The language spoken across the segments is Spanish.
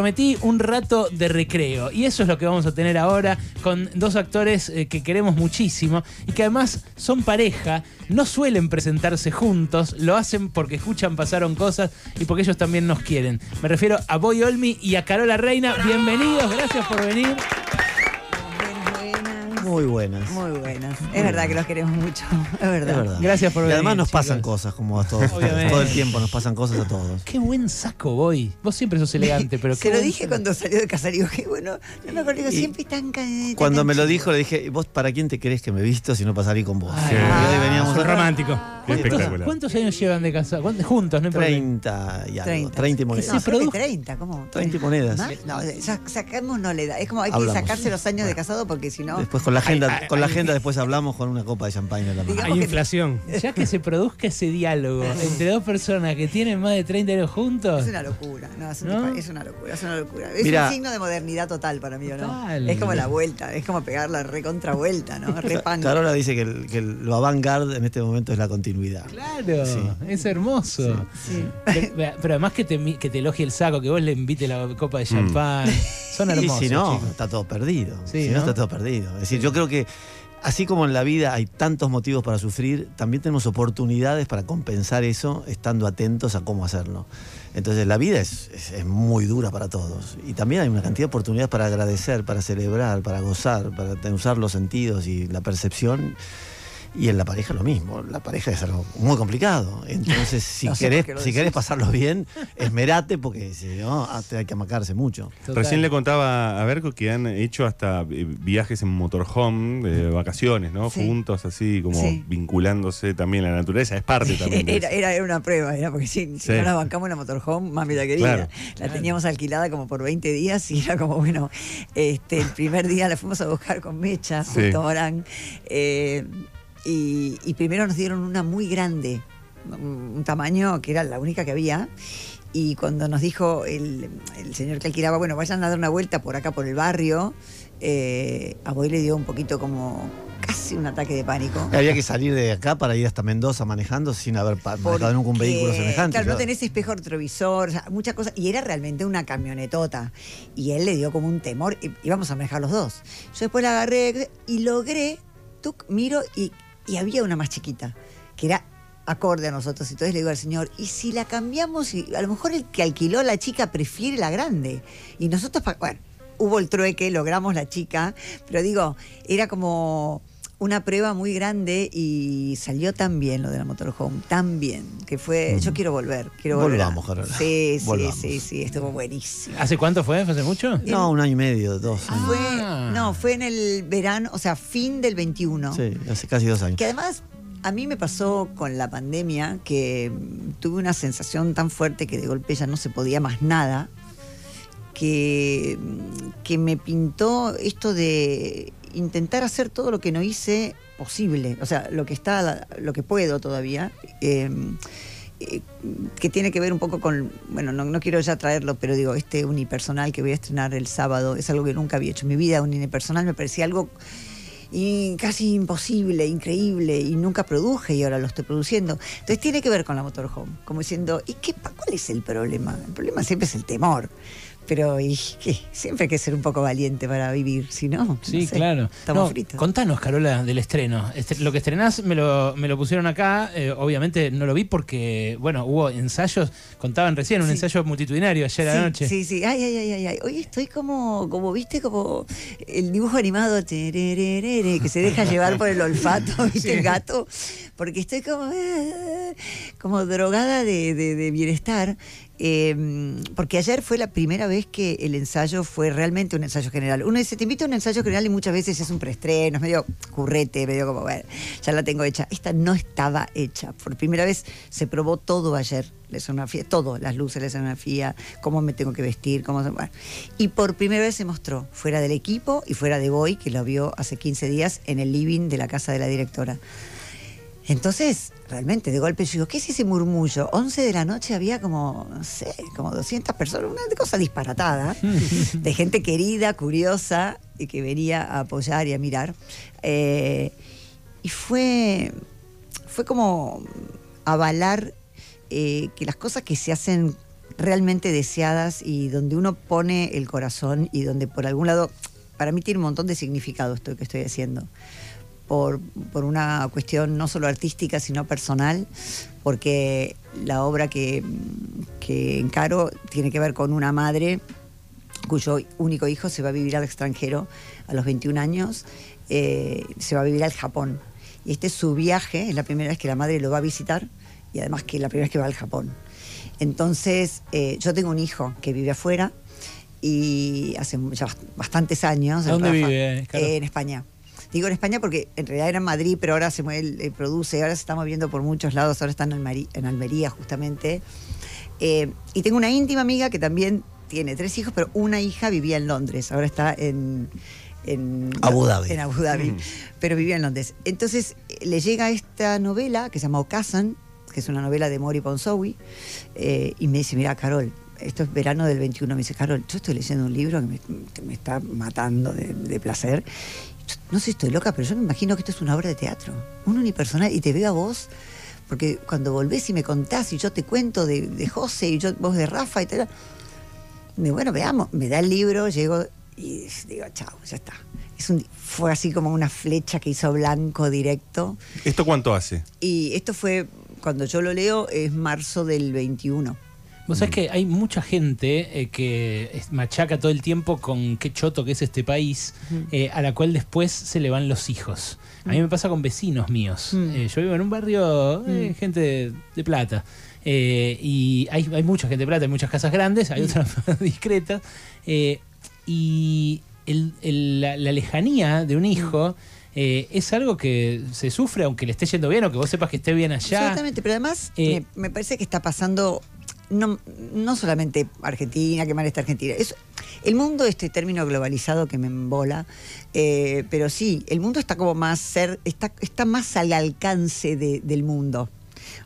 Prometí un rato de recreo y eso es lo que vamos a tener ahora con dos actores eh, que queremos muchísimo y que además son pareja, no suelen presentarse juntos, lo hacen porque escuchan pasaron cosas y porque ellos también nos quieren. Me refiero a Boy Olmi y a Carola Reina. Bienvenidos, gracias por venir. Muy buenas. Muy buenas. Es verdad que los queremos mucho. Es verdad. Es verdad. Gracias por Y venir. además nos chicos. pasan cosas como a todos. Obviamente. Todo el tiempo nos pasan cosas a todos. Qué buen saco, Boy. Vos siempre sos elegante, pero qué Se lo buen dije saco. cuando salió de casarío. Que bueno, no me acuerdo, Y siempre tan tan- Cuando tan me lo chico. dijo, le dije, ¿vos para quién te crees que me he visto si no salir con vos? Ay. y hoy veníamos romántico. Qué ¿Cuántos, espectacular. cuántos años llevan de casado? ¿Cuántos? Juntos, no importa. 30 y algo. 30. 30 y monedas. No, produjo- 30, ¿cómo? 30 monedas. ¿Más? No, sa- saquémonos la edad. Es como hay que Hablamos. sacarse los años de casado porque si no. Después con la agenda, con la agenda después hablamos con una copa de mano. Digamos Hay inflación. Ya que se produzca ese diálogo entre dos personas que tienen más de 30 años juntos. Es una locura, no, es, un ¿No? dispa- es una locura, es una locura. Es Mirá. un signo de modernidad total para mí, ¿o no? Total. Es como la vuelta, es como pegar la recontravuelta, ¿no? Re punk. Carola dice que, el- que el- lo avant-garde en este momento es la continuidad. Claro, Sí. es hermoso. Sí. Pero, pero además que te, que te elogie el saco, que vos le invite la copa de champán. Son si no, chicos. está todo perdido. Sí, si no, ¿no? está todo perdido. Es decir, yo creo que así como en la vida hay tantos motivos para sufrir, también tenemos oportunidades para compensar eso estando atentos a cómo hacerlo. Entonces la vida es, es- es muy dura para todos. Y también hay una cantidad de oportunidades para agradecer, para celebrar, para gozar, para usar los sentidos y la percepción. Y en la pareja lo mismo. La pareja es algo muy complicado. Entonces, si, No querés, si querés pasarlo bien, esmerate porque si no, ah, te hay que amacarse mucho. Total. Recién le contaba a Berco que han hecho hasta eh, viajes en motorhome, de vacaciones, ¿no? Sí. Juntos, así como Sí. vinculándose también a la naturaleza. Es parte también de Era, era, era una prueba, era porque si, si Sí. no la bancamos en la motorhome, mami la quería. Claro. La teníamos alquilada como por 20 días y era como, bueno, este, el primer día la fuimos a buscar con Mecha, Sí. justo a Morán. eh, y, y primero nos dieron una muy grande, un, tamaño que era la única que había. Y cuando nos dijo el, el señor que alquilaba, bueno, vayan a dar una vuelta por acá, por el barrio, eh, a Boy le dio un poquito como casi un ataque de pánico. Había que salir de acá para ir hasta Mendoza manejando sin haber manejado nunca un vehículo semejante. Claro, no tenés espejo retrovisor, o sea, muchas cosas. Y era realmente una camionetota. Y él le dio como un temor. Íbamos a manejar los dos. Yo después la agarré y logré, tú miro y, y había una más chiquita, que era acorde a nosotros. Entonces le digo al señor, ¿y si la cambiamos? Y a lo mejor el que alquiló la chica prefiere la grande. Y nosotros, bueno, hubo el trueque, logramos la chica, pero digo, era como una prueba muy grande y salió tan bien lo de la motorhome, tan bien, que fue, yo quiero volver, quiero volver. Volvamos, Carola. Sí, sí, Volvamos. sí, sí, estuvo buenísimo. ¿Hace cuánto fue? ¿Fue hace mucho? No, un año y medio, dos. años. Fue, Ah. no, fue en el verano, o sea, fin del 21. Sí, hace casi dos años. Que además a mí me pasó con la pandemia que tuve una sensación tan fuerte que de golpe ya no se podía más nada, que, que me pintó esto de intentar hacer todo lo que no hice posible, o sea, lo que está, lo que puedo todavía. eh, eh, que tiene que ver un poco con, bueno, no, no quiero ya traerlo, pero digo, este unipersonal que voy a estrenar el sábado es algo que nunca había hecho en mi vida, un unipersonal me parecía algo y casi imposible, increíble, y nunca produje y ahora lo estoy produciendo. Entonces tiene que ver con la motorhome, como diciendo, ¿y qué, cuál es el problema? El problema siempre es el temor. Pero siempre hay que ser un poco valiente para vivir, si no, no Sí, sé, claro. Estamos No, fritos. Contanos, Carola, del estreno. Este- lo que estrenás me lo, me lo pusieron acá. eh, obviamente no lo vi porque, bueno, hubo ensayos, contaban recién, un Sí. ensayo multitudinario ayer a la Sí, noche. Sí, sí, ay, ay, ay, ay, ay. Hoy estoy como, como viste, como el dibujo animado que se deja llevar por el olfato, viste, el gato, porque estoy como, eh, como drogada de, de- de bienestar. Eh, porque ayer fue la primera vez que el ensayo fue realmente un ensayo general. Uno dice, te invito a un ensayo general y muchas veces es un preestreno, es medio currete, medio como, bueno, ya la tengo hecha. Esta no estaba hecha. Por primera vez se probó todo ayer, la escenografía, todo, las luces, la escenografía, cómo me tengo que vestir, cómo... Bueno. Y por primera vez se mostró, fuera del equipo y fuera de Boy, que lo vio hace 15 días en el living de la casa de la directora. Entonces, realmente, de golpe yo digo, ¿qué es ese murmullo? 11 de la noche había como, no sé, como 200 personas, una cosa disparatada, de gente querida, curiosa, y que venía a apoyar y a mirar. Eh, y fue, fue como avalar eh, que las cosas que se hacen realmente deseadas y donde uno pone el corazón y donde por algún lado, para mí tiene un montón de significado esto que estoy haciendo. Por, por una cuestión no solo artística, sino personal, porque la obra que, que encaro tiene que ver con una madre cuyo único hijo se va a vivir al extranjero a los 21 años, eh, se va a vivir al Japón. Y este es su viaje, es la primera vez que la madre lo va a visitar y además que la primera vez que va al Japón. Entonces, eh, yo tengo un hijo que vive afuera y hace ya bast- bastantes años. ¿A dónde vive, eh, en España. Digo en España porque en realidad era en Madrid, pero ahora se mueve, eh, produce, ahora se está moviendo por muchos lados, ahora está en, Almería justamente. Eh, y tengo una íntima amiga que también tiene tres hijos, pero una hija vivía en Londres, ahora está en... en Abu Dhabi. En Abu Dhabi, Mm. pero vivía en Londres. Entonces eh, le llega esta novela que se llama Ocasan, que es una novela de Mori Ponsowi, eh, y me dice, mira, Carol, esto es verano del 21, me dice, Carol, yo estoy leyendo un libro que me, que me está matando de, de placer. No sé si estoy loca, pero yo me imagino que esto es una obra de teatro, un unipersonal, y te veo a vos, porque cuando volvés y me contás y yo te cuento de, de José y yo vos de Rafa y tal, digo, bueno, veamos, me da el libro, llego y digo, chao, ya está. Es un, fue así como una flecha que hizo blanco directo. ¿Esto cuánto hace? Y esto fue, cuando yo lo leo, es marzo del 21. Vos sabés que hay mucha gente eh, que machaca todo el tiempo con qué choto que es este país, eh, a la cual después se le van los hijos. A mí me pasa con vecinos míos. Mm. Eh, yo vivo en un barrio, eh, gente de, de plata. Y hay, hay mucha gente de plata, hay muchas casas grandes, hay otras discretas. Y el- el- la, la lejanía de un hijo eh, es algo que se sufre aunque le esté yendo bien o que vos sepas que esté bien allá. Absolutamente, pero además Eh, me, me parece que está pasando, no, no solamente Argentina, que mal está Argentina, es el mundo, este término globalizado que me embola, eh, pero sí, el mundo está como más ser, está, está más al alcance de- del mundo.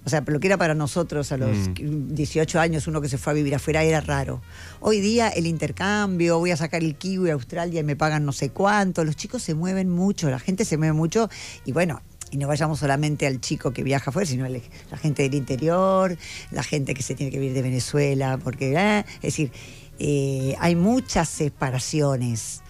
O sea, lo que era para nosotros a los Mm. 18 años, uno que se fue a vivir afuera era raro. Hoy día el intercambio, voy a sacar el kiwi a Australia y me pagan no sé cuánto, los chicos se mueven mucho, la gente se mueve mucho y bueno, y no vayamos solamente al chico que viaja afuera, sino al- la gente del interior, la gente que se tiene que vivir de Venezuela, porque, eh, es decir, eh, hay muchas separaciones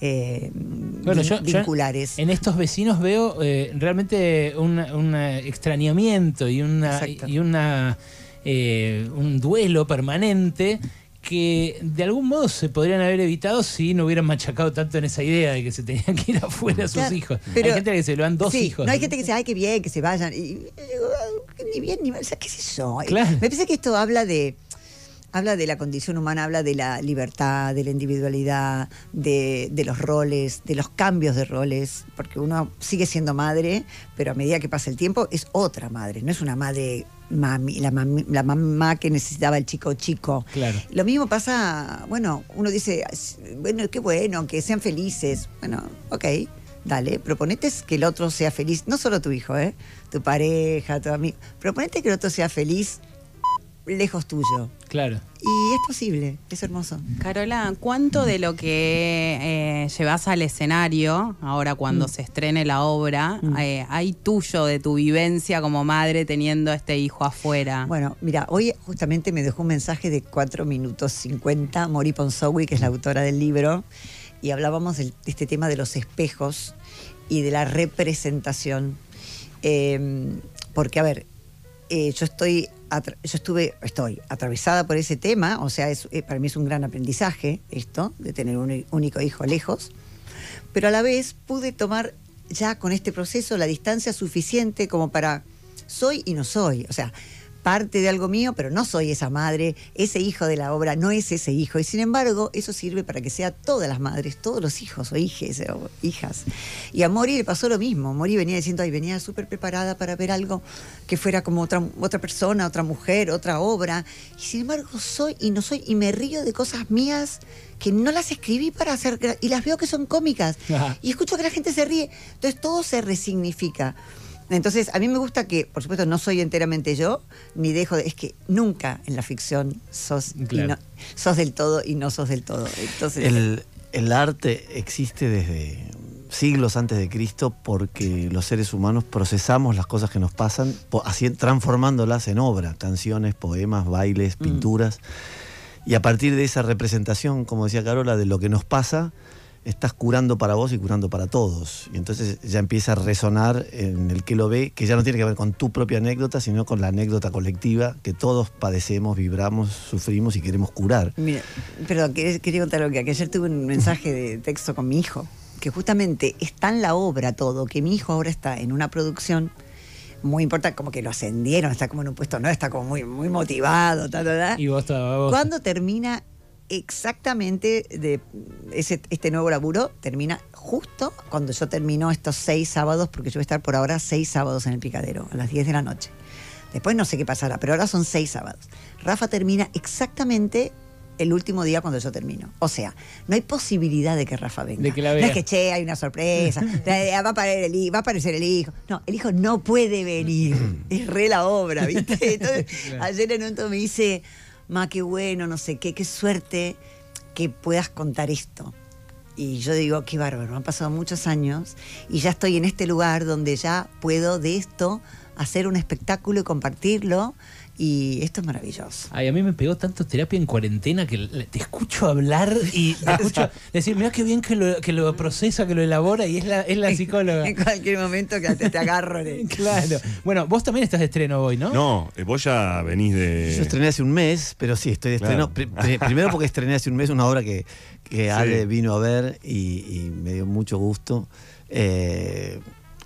eh, Bueno, yo vinculares. en estos vecinos veo eh, realmente un, un, extrañamiento y una Exacto. y una eh, un duelo permanente que de algún modo se podrían haber evitado si no hubieran machacado tanto en esa idea de que se tenían que ir afuera sus Claro, hijos. pero- hay gente que se lo dan dos Sí, hijos. No hay gente que dice, ay, qué bien, que se vayan. Y, eh, ni bien ni mal, o sea, qué yo. Claro. Me parece que esto habla de habla de la condición humana, habla de la libertad, de la individualidad, de, de los roles, de los cambios de roles, porque uno sigue siendo madre, pero a medida que pasa el tiempo es otra madre, no es una madre mami, la, mami- la mamá que necesitaba el chico chico. Claro. Lo mismo pasa, bueno, uno dice, bueno, qué bueno, que sean felices. Bueno, ok, dale, proponete que el otro sea feliz, no solo tu hijo, ¿eh? tu pareja, tu amigo. Proponete que el otro sea feliz lejos tuyo. Claro. Y es posible, es hermoso. Carola, ¿cuánto de lo que eh, llevas al escenario, ahora cuando se estrene la obra, Mm. eh, hay tuyo de tu vivencia como madre teniendo este hijo afuera? Bueno, mira, hoy justamente me dejó un mensaje de 4 minutos 50, Mori Ponsowi, que es la autora del libro, y hablábamos de este tema de los espejos y de la representación. Eh, porque, a ver, eh, yo estoy, yo estuve, estoy atravesada por ese tema, o sea, es, eh, para mí es un gran aprendizaje esto, de tener un único hijo lejos, pero a la vez pude tomar ya con este proceso la distancia suficiente como para soy y no soy, o sea, parte de algo mío, pero no soy esa madre, ese hijo de la obra no es ese hijo, y sin embargo eso sirve para que sea todas las madres, todos los hijos o hijes o hijas. Y a Mori le pasó lo mismo, Mori venía diciendo, ay, venía súper preparada para ver algo que fuera como otra, otra persona, otra mujer, otra obra, y sin embargo soy y no soy, y me río de cosas mías que no las escribí para hacer, y las veo que son cómicas, Ajá. y escucho que la gente se ríe, entonces todo se resignifica. Entonces, a mí me gusta que, por supuesto, no soy enteramente yo, ni dejo de. Es que nunca en la ficción sos, y Claro. no- sos del todo y no sos del todo. Entonces, El, el arte existe desde, siglos antes de Cristo porque los seres humanos procesamos las cosas que nos pasan, transformándolas en obra, canciones, poemas, bailes, pinturas. Y a partir de esa representación, como decía Carola, de lo que nos pasa, estás curando para vos y curando para todos. Y entonces ya empieza a resonar en el que lo ve, que ya no tiene que ver con tu propia anécdota, sino con la anécdota colectiva que todos padecemos, vibramos, sufrimos y queremos curar. Mira, pero quería, quería contar algo, que ayer tuve un mensaje de texto con mi hijo, que justamente está en la obra todo, que mi hijo ahora está en una producción muy importante, como que lo ascendieron, está como en un puesto, no, está como muy, muy motivado, ta, ta, ta. Y vos, vos- ¿Cuándo termina exactamente de ese, este nuevo laburo? Termina justo cuando yo termino estos seis sábados, porque yo voy a estar por ahora seis sábados en el picadero, a las 10 de la noche. Después no sé qué pasará, pero ahora son seis sábados. Rafa termina exactamente el último día cuando yo termino. O sea, no hay posibilidad de que Rafa venga. De que la no es que, che, hay una sorpresa, eh, va, a aparecer el, hi- va a aparecer el hijo. No, el hijo no puede venir. Es re la obra, ¿viste? Entonces, ayer en un me dice, ma, qué bueno, no sé qué, qué suerte que puedas contar esto. Y yo digo, qué bárbaro, han pasado muchos años y ya estoy en este lugar donde ya puedo de esto hacer un espectáculo y compartirlo. Y esto es maravilloso. Ay, a mí me pegó tanto terapia en cuarentena que te escucho hablar y te escucho decir, mira qué bien que lo, que lo procesa, que lo elabora y es la, es la psicóloga. En cualquier momento que te, te agarro. Claro. Bueno, vos también estás de estreno hoy, ¿no? No, eh, vos ya venís de. Yo estrené hace un mes, pero sí, estoy de estreno. Claro. Primero porque estrené hace un mes una obra que, que Sí. Ale vino a ver y, y me dio mucho gusto. Eh,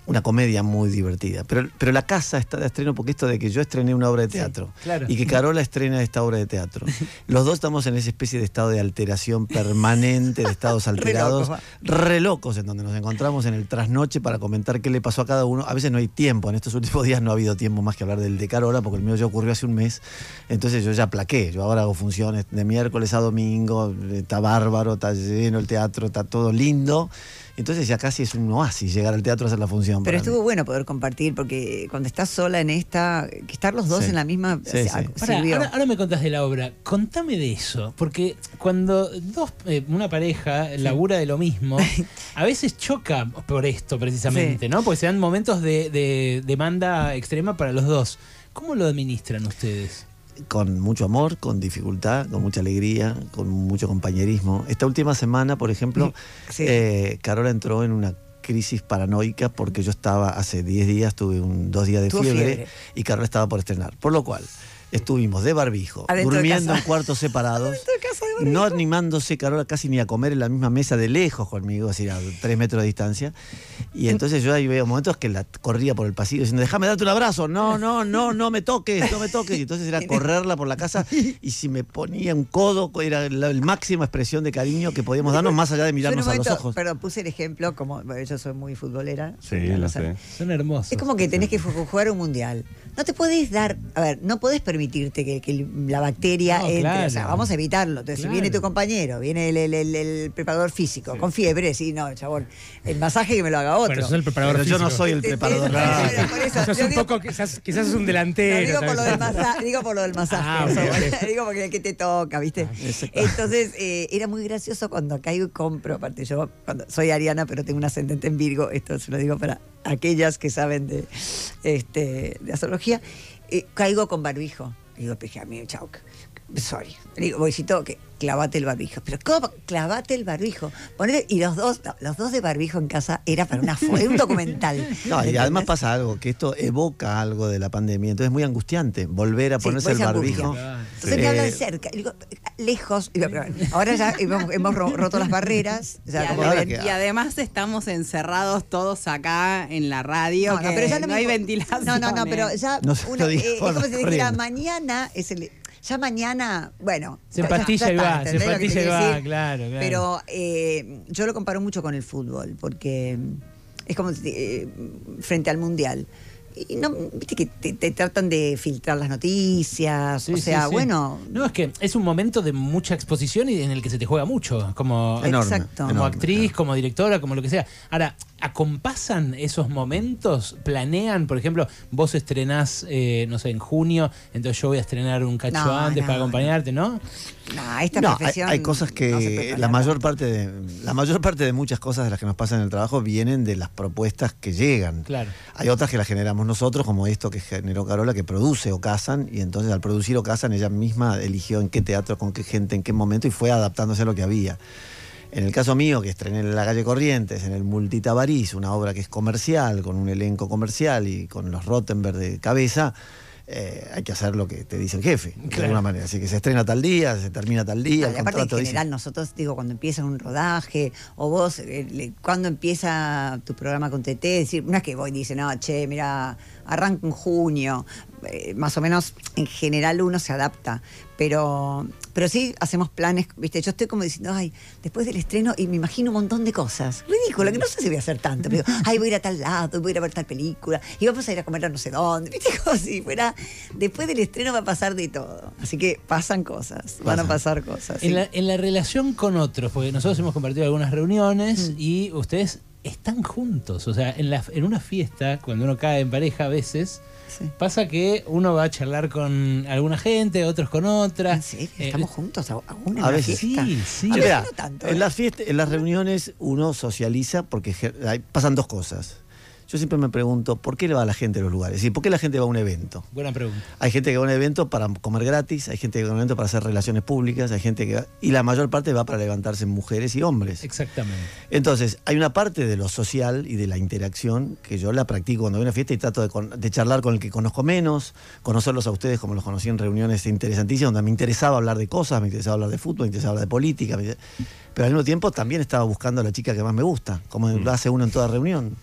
una comedia muy divertida. Pero, pero la casa está de estreno porque esto de que yo estrené una obra de teatro claro. y que Carola estrena esta obra de teatro. Los dos estamos en esa especie de estado de alteración permanente, de estados alterados, re locos, en donde nos encontramos en el trasnoche para comentar qué le pasó a cada uno. A veces no hay tiempo, en estos últimos días no ha habido tiempo más que hablar del de Carola, porque el mío ya ocurrió hace un mes. Entonces yo ya plaqué, yo ahora hago funciones de miércoles a domingo, está bárbaro, está lleno el teatro, está todo lindo. Entonces ya casi es un oasis llegar al teatro a hacer la función. Pero mí. estuvo bueno poder compartir porque cuando estás sola en esta, que estar los dos Sí. en la misma Sí, o sea, sí. Pará, sirvió. ahora, ahora me contás de la obra. Contame de eso, porque cuando dos, eh, una pareja labura de lo mismo, a veces choca por esto precisamente, Sí. ¿no? Porque se dan momentos de, de demanda extrema para los dos. ¿Cómo lo administran ustedes? Con mucho amor, con dificultad, con mucha alegría, con mucho compañerismo. Esta última semana, por ejemplo, Sí. eh, Carola entró en una crisis paranoica porque yo estaba hace 10 días, tuve un, dos días de fiebre, fiebre. y Carola estaba por estrenar. Por lo cual, estuvimos de barbijo, Adentro durmiendo en cuartos separados, No animándose Carola casi ni a comer en la misma mesa de lejos conmigo, así a tres metros de distancia. Y entonces yo ahí veo momentos que la corría por el pasillo diciendo, déjame darte un abrazo, no, no, no, no me toques, no me toques. Y entonces era correrla por la casa y si me ponía un codo, era la, la máxima expresión de cariño que podíamos darnos más allá de mirarnos a los ojos. Pero puse el ejemplo, como bueno, yo soy muy futbolera. Sí, lo sé. Son hermosos. Es como que tenés que jugar un mundial. No te podés dar, a ver, no podés permitirte que, que la bacteria No, entre. claro. O sea, vamos a evitarlo. Entonces, si viene tu compañero, viene el, el- el- el preparador físico, con fiebre, sí, no, chabón. El masaje que me lo haga otro. Bueno, sos el preparador Pero yo no soy el preparador. Quizás, es un No, delantero. digo, por lo del masaje, digo por lo del masaje. Ah, ok. digo porque el que te toca, ¿viste? Exacto. Entonces, eh, era muy gracioso cuando caigo y compro. Aparte, yo cuando soy ariana, pero tengo un ascendente en Virgo. Esto se lo digo para aquellas que saben de, este, de astrología. eh, caigo con barbijo. Digo, peje a mí, chau. Sorry. Le digo, Boisito, que clavate el barbijo. Pero ¿cómo? Clavate el barbijo. Ponele- y los dos, no, los dos de barbijo en casa era para una era un documental. No, y ¿entendés? además pasa algo, que esto evoca algo de la pandemia, entonces es muy angustiante volver a Sí, ponerse el pues, barbijo. angustia. Entonces me Eh, hablan cerca, y digo, lejos. ahora ya hemos, hemos ro- roto las barreras. Y, Ya, además estamos encerrados todos acá en la radio. No, pero ya no, hay ventilación. No, no, no, pero ya No se lo una- eh, es como si dijera, mañana es el ya mañana, bueno, Se ya y va, se ¿entendés lo que te empastilla y va, claro, claro. Pero eh, yo lo comparo mucho con el fútbol, porque es como si, eh, frente al mundial. Y no, viste que te, te tratan de filtrar las noticias, Sí, o sea, sí. bueno, No, es que es un momento de mucha exposición y en el que se te juega mucho. Como, Enorme, Exacto. como enorme, actriz, como directora, como lo que sea. Ahora, ¿acompasan esos momentos? ¿Planean? Por ejemplo, vos estrenás, eh, no sé, en junio, entonces yo voy a estrenar un cacho No, antes no, para acompañarte, ¿no? No, esta No, hay, profesión hay cosas que la mayor parte de la mayor parte de muchas cosas de las que nos pasan en el trabajo vienen de las propuestas que llegan. Claro. Hay otras que las generamos nosotros, como esto que generó Carola, que produce Ocasan, y entonces al producir Ocasan ella misma eligió en qué teatro, con qué gente, en qué momento, y fue adaptándose a lo que había. En el caso mío, que estrené en la calle Corrientes, en el Multitabarís, una obra que es comercial, con un elenco comercial y con los Rottenberg de cabeza, eh, hay que hacer lo que te dice el jefe, de Claro. alguna manera. Así que se estrena tal día, se termina tal día, el aparte, en dice- general, nosotros, digo, cuando empieza un rodaje, o vos, eh, le- cuando empieza tu programa con TT, decir, es que voy y dice, no, che, mira, arranca en junio. Eh, más o menos, en general, uno se adapta. Pero, pero sí hacemos planes, ¿viste? Yo estoy como diciendo, ay, después del estreno, y me imagino un montón de cosas. Ridículo, que no sé si voy a hacer tanto. Pero, ay, voy a ir a tal lado, voy a ir a ver tal película, y vamos a ir a comer a no sé dónde, ¿viste? Como si fuera. Después del estreno va a pasar de todo. Así que pasan cosas, van a pasar cosas. sí. En, la, en la relación con otros, porque nosotros hemos compartido algunas reuniones Mm. y ustedes están juntos. O sea, en, la, en una fiesta, cuando uno cae en pareja a veces, Sí. pasa que uno va a charlar con alguna gente, otros con otra. ¿En serio? Eh, ¿Estamos juntos aún en a veces. fiesta? Sí, sí. A Sí, veces no tanto, en ¿eh? las fiestas, en las reuniones uno socializa porque pasan dos cosas. Yo siempre me pregunto, ¿por qué le va a la gente a los lugares? Es decir, ¿por qué la gente va a un evento? Buena pregunta. Hay gente que va a un evento para comer gratis, hay gente que va a un evento para hacer relaciones públicas, hay gente que va- y la mayor parte va para levantarse mujeres y hombres. Exactamente. Entonces, hay una parte de lo social y de la interacción que yo la practico cuando voy a una fiesta y trato de, charlar con el que conozco menos, conocerlos a ustedes como los conocí en reuniones interesantísimas, donde me interesaba hablar de cosas, me interesaba hablar de fútbol, me interesaba hablar de política, me- pero al mismo tiempo también estaba buscando a la chica que más me gusta, como lo hace uno en toda reunión.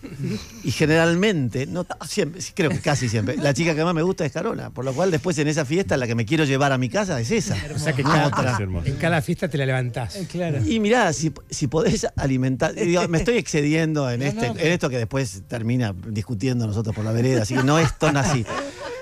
Y generalmente, no siempre, creo que casi siempre, la chica que más me gusta es Carola, por lo cual después en esa fiesta la que me quiero llevar a mi casa es esa. O sea que cada- otra. En cada fiesta te la levantás. Eh, claro. Y mirá, si, si podés alimentar. digo, me estoy excediendo en, No, este, no, en esto que después termina discutiendo nosotros por la vereda, así que no es tan así.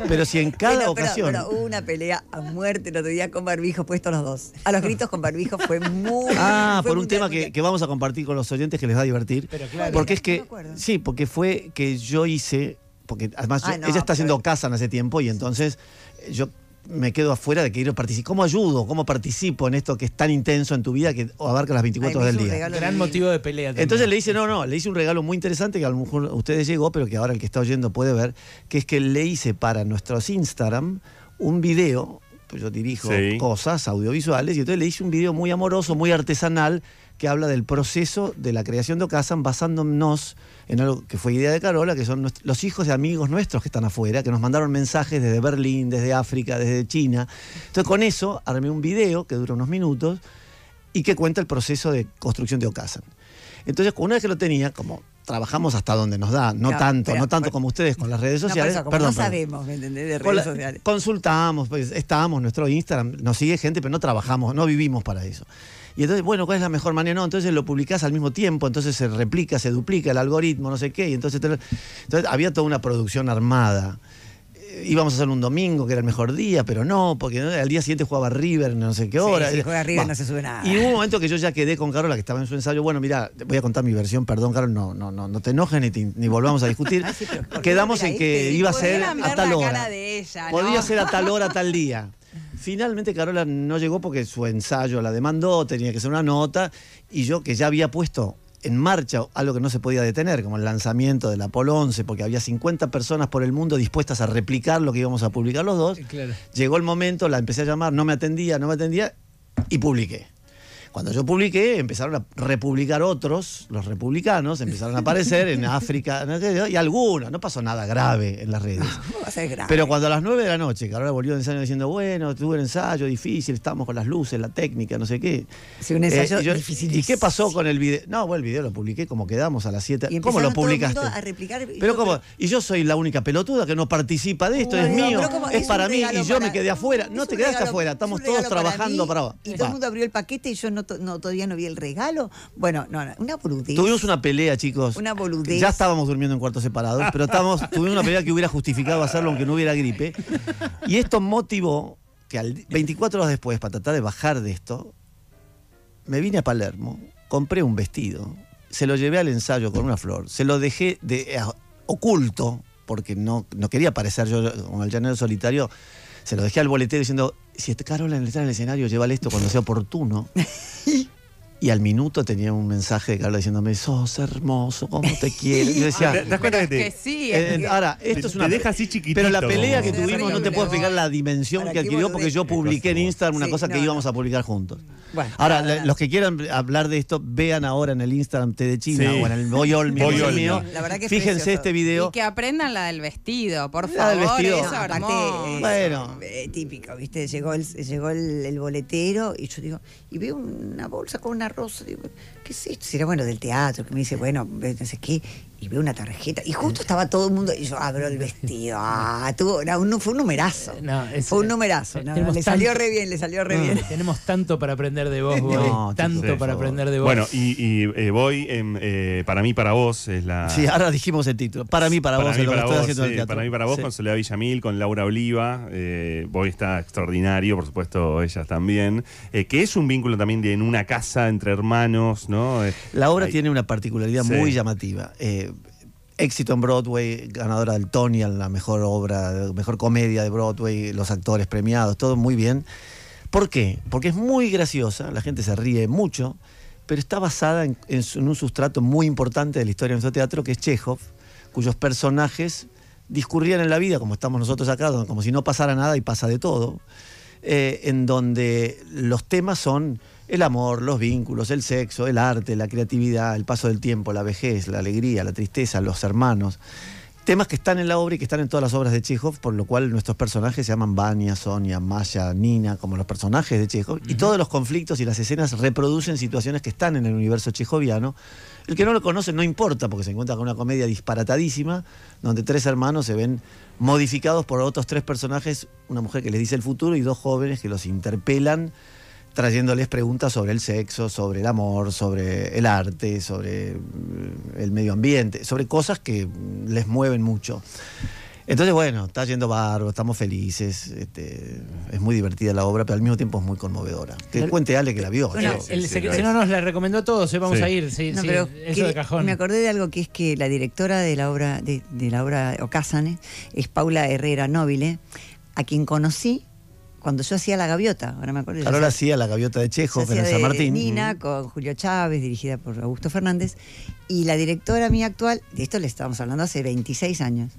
Pero si en cada Pero- ocasión. pero hubo una pelea a muerte el otro día con barbijo puestos los dos. A los gritos con barbijo fue muy. Ah, fue por un tema que, que vamos a compartir con los oyentes que les va a divertir. Pero claro. Porque es que. Sí, porque fue que yo hice. Porque además Ah, yo- no, ella está haciendo casa en hace tiempo y entonces eh, yo me quedo afuera de que a participar. ¿Cómo ayudo? ¿Cómo participo en esto que es tan intenso en tu vida que abarca las 24 Ay, me horas del día? Gran motivo de pelea también. Entonces le dice, no, no, le hice un regalo muy interesante que a lo mejor a ustedes llegó, pero que ahora el que está oyendo puede ver, que es que le hice para nuestros Instagram un video, pues yo dirijo Sí. cosas audiovisuales, y entonces le hice un video muy amoroso, muy artesanal, que habla del proceso de la creación de Ocasan basándonos en algo que fue idea de Carola, que son los hijos de amigos nuestros que están afuera, que nos mandaron mensajes desde Berlín, desde África, desde China. Entonces con eso armé un video que dura unos minutos y que cuenta el proceso de construcción de Ocasan. Entonces, una vez que lo tenía, como trabajamos hasta donde nos da, no No, tanto, pero- no tanto por- como ustedes con las redes No, sociales. eso, como perdón, no perdón. sabemos, ¿me entendés? De redes la- sociales. Consultamos, pues estamos, nuestro Instagram, nos sigue gente, pero no trabajamos, no vivimos para eso. Y entonces, bueno, ¿cuál es la mejor manera? No, entonces lo publicás al mismo tiempo, entonces se replica, se duplica el algoritmo, no sé qué, y entonces, te entonces había toda una producción armada. Íbamos a hacer un domingo, que era el mejor día, pero no, porque al día siguiente jugaba River, no sé qué hora. si juega River Bah. no se sube nada. Y hubo un momento que yo ya quedé con Carola, que estaba en su ensayo. Bueno, mira, voy a contar mi versión, perdón, Carol, no, no, no, no te enojes ni, ni volvamos a discutir. Sí, pero ¿por qué Quedamos en que iba a ser a tal la hora. ella, ¿no? Podía ser a tal hora, tal día. Finalmente Carola no llegó porque su ensayo la demandó, tenía que ser una nota, y yo que ya había puesto en marcha algo que no se podía detener, como el lanzamiento del Apolo 11, porque había 50 personas por el mundo dispuestas a replicar lo que íbamos a publicar los dos. Claro. Llegó el momento, la empecé a llamar, no me atendía, no me atendía, y publiqué. Cuando yo publiqué, empezaron a republicar otros, los republicanos, empezaron a aparecer en África, no y algunos, no pasó nada grave en las redes. ¿Cómo va a ser grave? Pero cuando a las 9 de la noche, Carola volvió de ensayo diciendo, bueno, tuve un ensayo difícil, estamos con las luces, la técnica, no sé qué. Sí, un ensayo Eh, yo- dificilísimo. ¿Y qué pasó con el video? No, bueno, el video lo publiqué como quedamos a las 7. Y ¿Cómo lo empezaron todo el publicaste? mundo a replicar, y pero yo- cómo, y yo soy la única pelotuda que no participa de esto, es no, mío, como- es, para mí, y yo me quedé afuera. No te quedaste afuera, es estamos todos para trabajando mí, para vos. Y todo el mundo abrió el paquete y yo no, no, todavía no vi el regalo. Bueno, no, no, una boludez. Tuvimos una pelea, chicos. Una boludez. Ya estábamos durmiendo en cuartos separados, pero estábamos, tuvimos una pelea que hubiera justificado hacerlo aunque no hubiera gripe. Y esto motivó que al di- 24 horas después, para tratar de bajar de esto, me vine a Palermo, compré un vestido se lo llevé al ensayo con una flor, se lo dejé de, eh, oculto, porque no, no quería parecer yo como el llanero solitario, se lo dejé al boletero diciendo, si este Carola está en el escenario, llévale esto cuando sea oportuno. Y al minuto tenía un mensaje de Carola diciéndome, sos hermoso, cómo te quiero. Y yo decía, ¿Te das cuenta que Pero te, es que sí, eh, es que- ahora, te- esto es una te deja así chiquitito? pero la pelea que tuvimos no te puedo explicar la dimensión que adquirió porque yo publiqué en Instagram una Sí, cosa que no, íbamos no. a publicar juntos. Bueno, Ahora, los que quieran hablar de esto, vean ahora en el Instagram T de China Sí. o en el Boy Olmi, mío. La verdad que Fíjense precioso. este video. Y que aprendan la del vestido, por La del favor. vestido. Eso, aparte, Bueno. eh, típico, ¿viste? Llegó el, llegó el, el boletero y yo digo, y veo una bolsa con una rosa, digo, ¿qué es esto? Si era bueno del teatro, que me dice, bueno, no sé qué, y veo una tarjeta, y justo estaba todo el mundo, y yo abro el vestido, ah, tuvo, era un- fue un numerazo. No, es- fue un numerazo, eh, no, le salió re bien, le salió re bien. Tenemos tanto para aprender de vos, Boy. No, tanto para aprender de vos. Bueno, y, y, eh, voy, em, eh, para mí, para vos, es la... Sí, ahora dijimos el título. Para mí, para, vos, mí, es lo que para estoy haciendo sí, para mí, para vos, Sí. con Soledad Villamil, con Laura Oliva. Eh, Boy está extraordinario, por supuesto, ellas también. Eh, que es un vínculo también de en una casa entre hermanos, ¿no? Eh, La obra hay- tiene una particularidad Sí. muy llamativa. Eh, éxito en Broadway, ganadora del Tony, la mejor obra, mejor comedia de Broadway, los actores premiados, todo muy bien. ¿Por qué? Porque es muy graciosa, la gente se ríe mucho, pero está basada en, un sustrato muy importante de la historia de nuestro teatro, que es Chekhov, cuyos personajes discurrían en la vida, como estamos nosotros acá, como si no pasara nada y pasa de todo, eh, en donde los temas son el amor, los vínculos, el sexo, el arte, la creatividad, el paso del tiempo, la vejez, la alegría, la tristeza, los hermanos. Temas que están en la obra y que están en todas las obras de Chekhov, por lo cual nuestros personajes se llaman Vania, Sonia, Maya, Nina, como los personajes de Chekhov. Y todos los conflictos y las escenas reproducen situaciones que están en el universo chejoviano. El que no lo conoce no importa, porque se encuentra con una comedia disparatadísima, donde tres hermanos se ven modificados por otros tres personajes, una mujer que les dice el futuro y dos jóvenes que los interpelan trayéndoles preguntas sobre el sexo, sobre el amor, sobre el arte, sobre mm, el medio ambiente, sobre cosas que les mueven mucho. Entonces, bueno, está yendo barro, estamos felices, este, es muy divertida la obra, pero al mismo tiempo es muy conmovedora. Que cuente Ale que la vio. Bueno, yo- El sí, si no nos la recomendó a todos, eh, vamos Sí. a ir. Sí, No, sí, pero eso que- de cajón. me acordé de algo que es que la directora de la obra de, de la obra Ocasane es Paula Herrera Nobile, a quien conocí cuando yo hacía La Gaviota. Ahora me acuerdo. Ahora hacía- la gaviota de Chejo, en San Martín. Nina con Julio Chávez, dirigida por Augusto Fernández. Y la directora mía actual, de esto le estábamos hablando hace 26 años.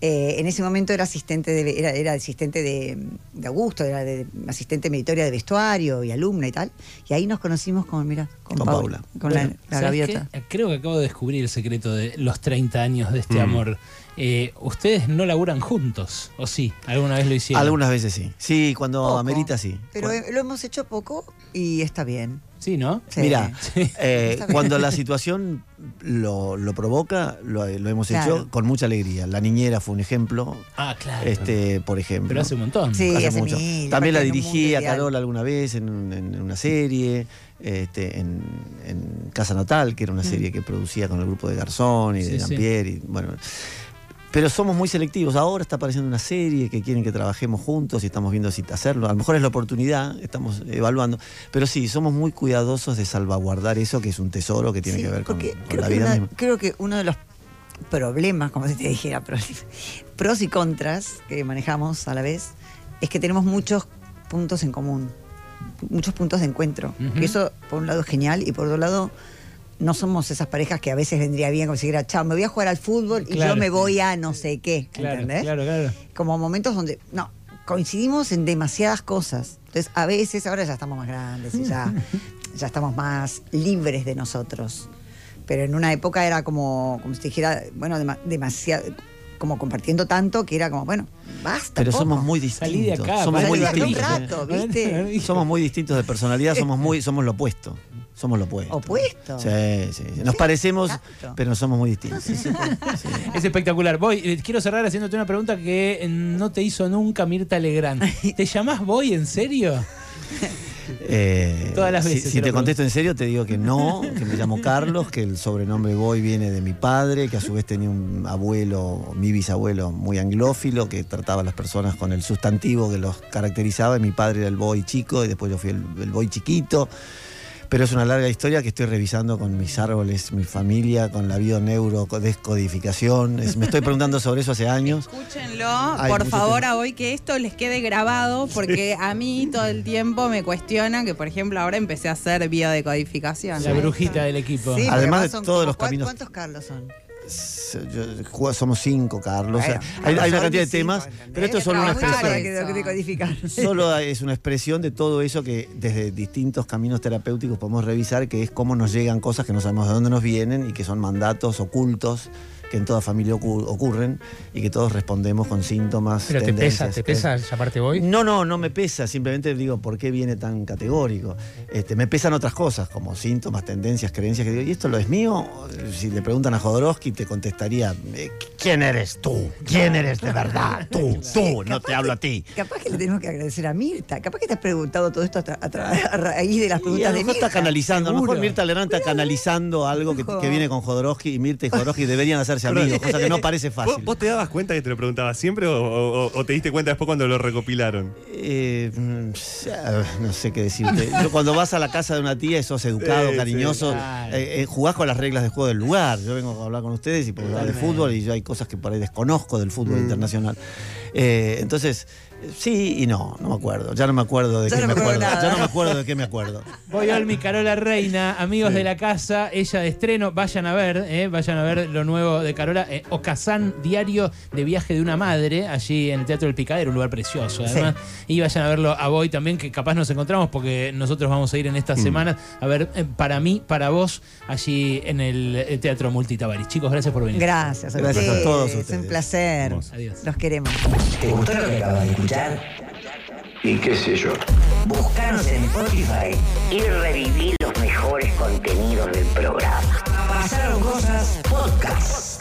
Eh, en ese momento era asistente de, era, era asistente de, de Augusto, era de, asistente meditoria de vestuario y alumna y tal. Y ahí nos conocimos con, mira, con, Con Paula, Paula. con Bueno, la, la ¿sabes gaviota. qué? Creo que acabo de descubrir el secreto de los 30 años de este Mm. amor. Eh, Ustedes no laburan juntos, ¿o sí? ¿Alguna vez lo hicieron? Algunas veces sí. Sí, cuando Poco, amerita sí. Pero eh, lo hemos hecho poco y está bien. Sí, ¿no? Sí. Mira, Sí. eh, cuando la situación lo, lo provoca, lo, lo hemos Claro. hecho con mucha alegría. La niñera fue un ejemplo, Ah, claro. este, por ejemplo. Pero hace un montón. Sí. Hace hace mucho. mil, También la dirigí a. Carola alguna vez en, un- en una serie, este, en, en Casa Natal, que era una serie que producía con el grupo de Garzón y Sí, de. Jean-Pierre. y, bueno. Pero somos muy selectivos. Ahora está apareciendo una serie que quieren que trabajemos juntos y estamos viendo si hacerlo. A lo mejor es la oportunidad, estamos evaluando. Pero sí, somos muy cuidadosos de salvaguardar eso que es un tesoro que tiene Sí, que ver con, porque con creo la que vida una- misma. Creo que uno de los problemas, como si te dijera, pros, pros y contras que manejamos a la vez, es que tenemos muchos puntos en común, muchos puntos de encuentro. Y eso, por un lado, es genial, y por otro lado, no somos esas parejas que a veces vendría bien como si dijera, chao, me voy a jugar al fútbol y Claro. yo me voy a no sé qué, Claro, ¿entendés? claro, claro. Como momentos donde, no, coincidimos en demasiadas cosas. Entonces, a veces, ahora ya estamos más grandes y ya, ya estamos más libres de nosotros. Pero en una época era como, como si dijera, bueno, dema- demasiado, como compartiendo tanto que era como, bueno, basta. Pero poco. somos muy Salí de distintos. acá, somos salí muy de acá un distintos. ¿eh? rato, ¿viste? Somos muy distintos de personalidad, somos muy, somos lo opuesto. Somos lo opuesto. Opuesto. Sí, sí, sí. Nos Sí, parecemos, exacto. pero somos muy distintos. Sí, sí, pues. Sí. Es espectacular. Voy, eh, quiero cerrar haciéndote una pregunta que eh, no te hizo nunca Mirta Legrand. ¿Te llamás Boy en serio? Eh, Todas las veces Si, te contesto en serio, te digo que no, que me llamo Carlos, que el sobrenombre Boy viene de mi padre, que a su vez tenía un abuelo, mi bisabuelo, muy anglófilo, que trataba a las personas con el sustantivo que los caracterizaba. Y mi padre era el Boy chico y después yo fui el, el Boy chiquito. Pero es una larga historia que estoy revisando con mis árboles, mi familia, con la biodescodificación. Es- me estoy preguntando sobre eso hace años. Escúchenlo, por favor, a hoy que esto les quede grabado, porque a mí todo el tiempo me cuestionan que, por ejemplo, ahora empecé a hacer biodecodificación. La brujita del equipo. Sí, Además de todos como- los ¿cuán- caminos- ¿Cuántos Carlos son? Yo- somos cinco, Carlos. O sea, Bueno, hay, una cantidad de temas, pero esto es solo una expresión. Solo es una expresión de todo eso que desde distintos caminos terapéuticos podemos revisar, que es cómo nos llegan cosas que no sabemos de dónde nos vienen y que son mandatos ocultos que en toda familia ocu- ocurren y que todos respondemos con síntomas. Pero te pesa, te pesa esa parte hoy. No, no, no me pesa, simplemente digo, ¿por qué viene tan categórico? Este, me pesan otras cosas, como síntomas, tendencias, creencias, que digo, ¿y esto lo es mío? Si le preguntan a Jodorowsky, te contestaría, eh, ¿quién eres tú? ¿Quién eres de verdad? Tú, tú, no te hablo a ti. Capaz que le tenemos que agradecer a Mirta. Capaz que te has preguntado todo esto a, raíz de las Y preguntas a lo de Mirta. está canalizando, a lo mejor. Mirta Legrand está canalizando algo que, que viene con Jodorowsky y Mirta y Jodorowsky deberían hacerse amigos, cosa que no parece ¿Vos, fácil. vos te dabas cuenta que te lo preguntaba siempre o, o- o te diste cuenta después cuando lo recopilaron? Eh, mm, no sé qué decirte. Yo cuando vas a la casa de una tía y sos educado, cariñoso, sí. Claro. eh, eh, jugás con las reglas del juego del lugar. Yo vengo a hablar con ustedes y por hablar de fútbol y yo hay cosas que por ahí desconozco del fútbol Mm. internacional. Entonces, sí y no, no me acuerdo. Ya no me acuerdo de Ya qué no me acuerdo acuerdo. Ya no me acuerdo de qué me acuerdo. Voy Olmi, Carola Reina, amigos de la casa, ella de estreno, vayan a ver, eh, vayan a ver lo nuevo de Carola, eh, Ocasán, diario de viaje de una madre, allí en el Teatro del Picadero, un lugar precioso además. Y vayan a verlo a Boy también, que capaz nos encontramos porque nosotros vamos a ir en estas semanas a ver eh, para mí, para vos, allí en el eh, Teatro Multitabaris. Chicos, gracias por venir. Gracias a Gracias a ustedes. todos Es un ustedes. placer. Vamos. Adiós. Los queremos. ¿Te gustó lo que acabas de escuchar? Y qué sé yo. Búscanos en Spotify Y reviví los mejores contenidos del programa. Pasaron cosas podcast.